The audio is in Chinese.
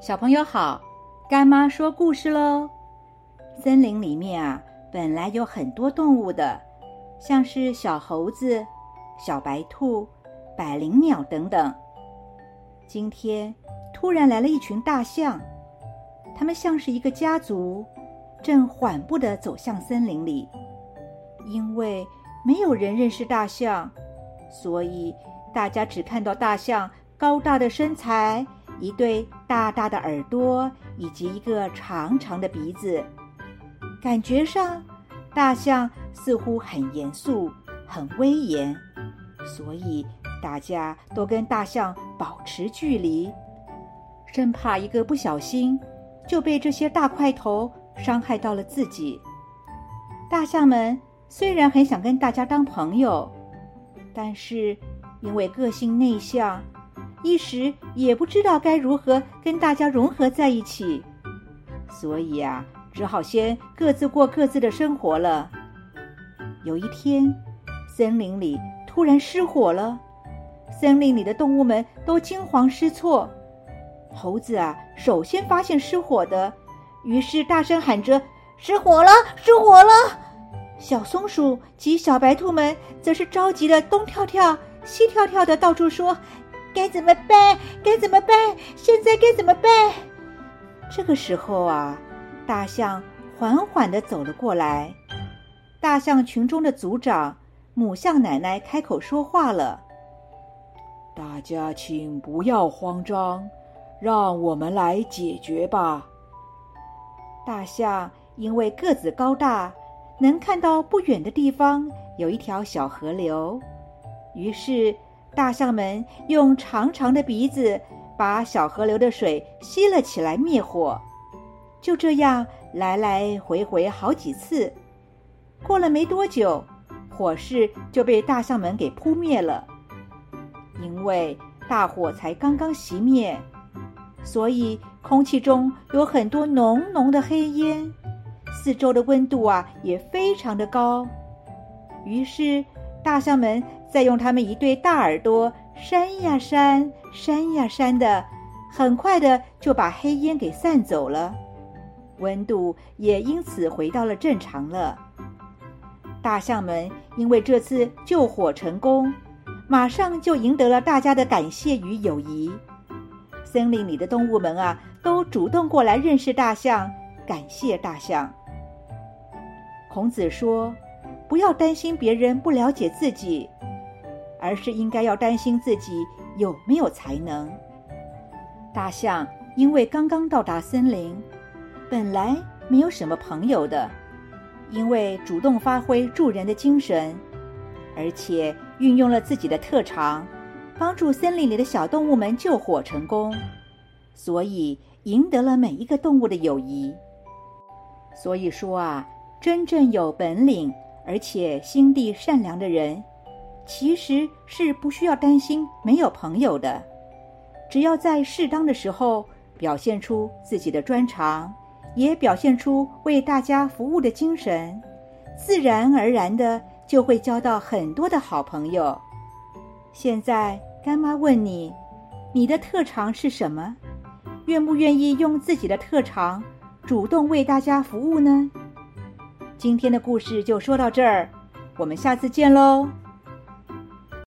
小朋友好，干妈说故事喽。森林里面啊，本来有很多动物的，像是小猴子、小白兔、百灵鸟等等。今天突然来了一群大象，它们像是一个家族，正缓步的走向森林里。因为没有人认识大象，所以大家只看到大象高大的身材。一对大大的耳朵以及一个长长的鼻子，感觉上大象似乎很严肃、很威严，所以大家都跟大象保持距离，生怕一个不小心就被这些大块头伤害到了自己。大象们虽然很想跟大家当朋友，但是因为个性内向。一时也不知道该如何跟大家融合在一起，所以啊，只好先各自过各自的生活了。有一天，森林里突然失火了，森林里的动物们都惊慌失措。猴子啊，首先发现失火的，于是大声喊着：“失火了，失火了！”小松鼠及小白兔们则是着急的东跳跳、西跳跳的到处说。该怎么办？该怎么办？现在该怎么办？这个时候啊，大象缓缓的走了过来。大象群中的族长母象奶奶开口说话了：“大家请不要慌张，让我们来解决吧。”大象因为个子高大，能看到不远的地方有一条小河流，于是。大象们用长长的鼻子把小河流的水吸了起来，灭火。就这样来来回回好几次，过了没多久，火势就被大象们给扑灭了。因为大火才刚刚熄灭，所以空气中有很多浓浓的黑烟，四周的温度啊也非常的高。于是。大象们再用它们一对大耳朵扇呀扇，扇呀扇的，很快的就把黑烟给散走了，温度也因此回到了正常了。大象们因为这次救火成功，马上就赢得了大家的感谢与友谊。森林里的动物们啊，都主动过来认识大象，感谢大象。孔子说。不要担心别人不了解自己，而是应该要担心自己有没有才能。大象因为刚刚到达森林，本来没有什么朋友的，因为主动发挥助人的精神，而且运用了自己的特长，帮助森林里的小动物们救火成功，所以赢得了每一个动物的友谊。所以说啊，真正有本领。而且心地善良的人，其实是不需要担心没有朋友的。只要在适当的时候表现出自己的专长，也表现出为大家服务的精神，自然而然的就会交到很多的好朋友。现在干妈问你，你的特长是什么？愿不愿意用自己的特长主动为大家服务呢？今天的故事就说到这儿，我们下次见喽。